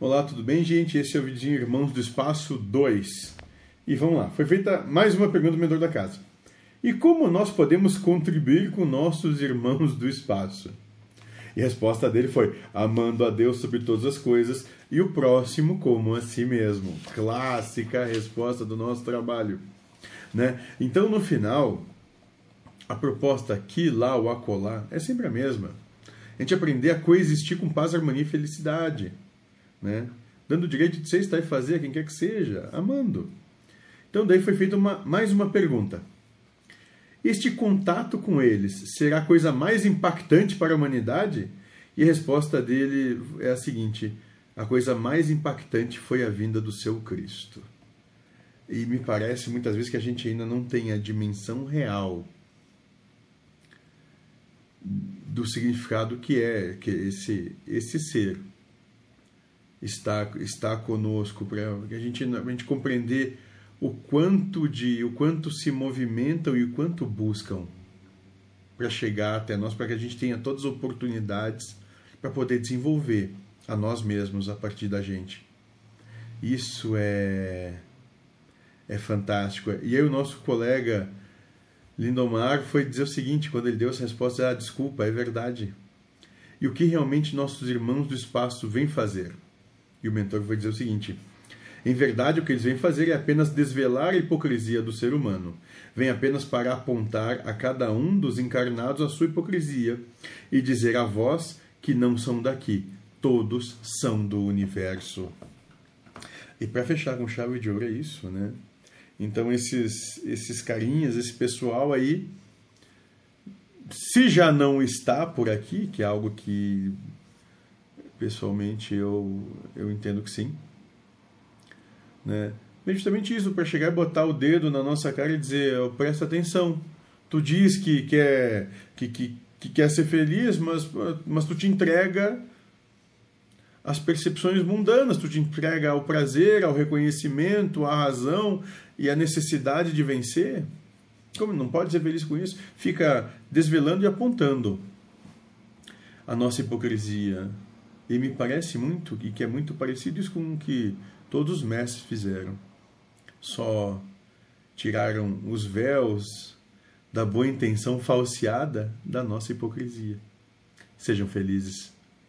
Olá, tudo bem, gente? Esse é o vídeo Irmãos do Espaço 2. E vamos lá, foi feita mais uma pergunta do mentor da casa. E como nós podemos contribuir com nossos irmãos do espaço? E a resposta dele foi: amando a Deus sobre todas as coisas e o próximo como a si mesmo. Clássica resposta do nosso trabalho. Né? Então, no final, a proposta aqui, lá ou acolá é sempre a mesma. A gente aprender a coexistir com paz, harmonia e felicidade né? dando o direito de você estar e fazer quem quer que seja, amando. Então daí foi feita uma, mais uma pergunta. Este contato com eles será a coisa mais impactante para a humanidade? E a resposta dele é a seguinte: a coisa mais impactante foi a vinda do seu Cristo. E me parece muitas vezes que a gente ainda não tem a dimensão real do significado que é que esse esse ser está, está conosco, para a gente, a gente compreender o quanto de o quanto se movimentam e o quanto buscam para chegar até nós, para que a gente tenha todas as oportunidades para poder desenvolver a nós mesmos a partir da gente. Isso é é fantástico. E aí o nosso colega Lindomar foi dizer o seguinte, quando ele deu essa resposta, ah, desculpa, é verdade. E o que realmente nossos irmãos do espaço vêm fazer? E o mentor vai dizer o seguinte: em verdade, o que eles vêm fazer é apenas desvelar a hipocrisia do ser humano. Vem apenas para apontar a cada um dos encarnados a sua hipocrisia e dizer a vós que não são daqui, todos são do universo. E para fechar com chave de ouro é isso, né? Então esses esses carinhas, esse pessoal aí, se já não está por aqui, que é algo que pessoalmente eu, eu entendo que sim. Né? Justamente isso, para chegar e botar o dedo na nossa cara e dizer, oh, presta atenção, tu diz que quer, que, que, que quer ser feliz, mas, mas tu te entrega às percepções mundanas, tu te entrega ao prazer, ao reconhecimento, à razão e à necessidade de vencer. Como não pode ser feliz com isso? Fica desvelando e apontando a nossa hipocrisia, e me parece muito, e que é muito parecido isso com o que todos os mestres fizeram. Só tiraram os véus da boa intenção falseada da nossa hipocrisia. Sejam felizes.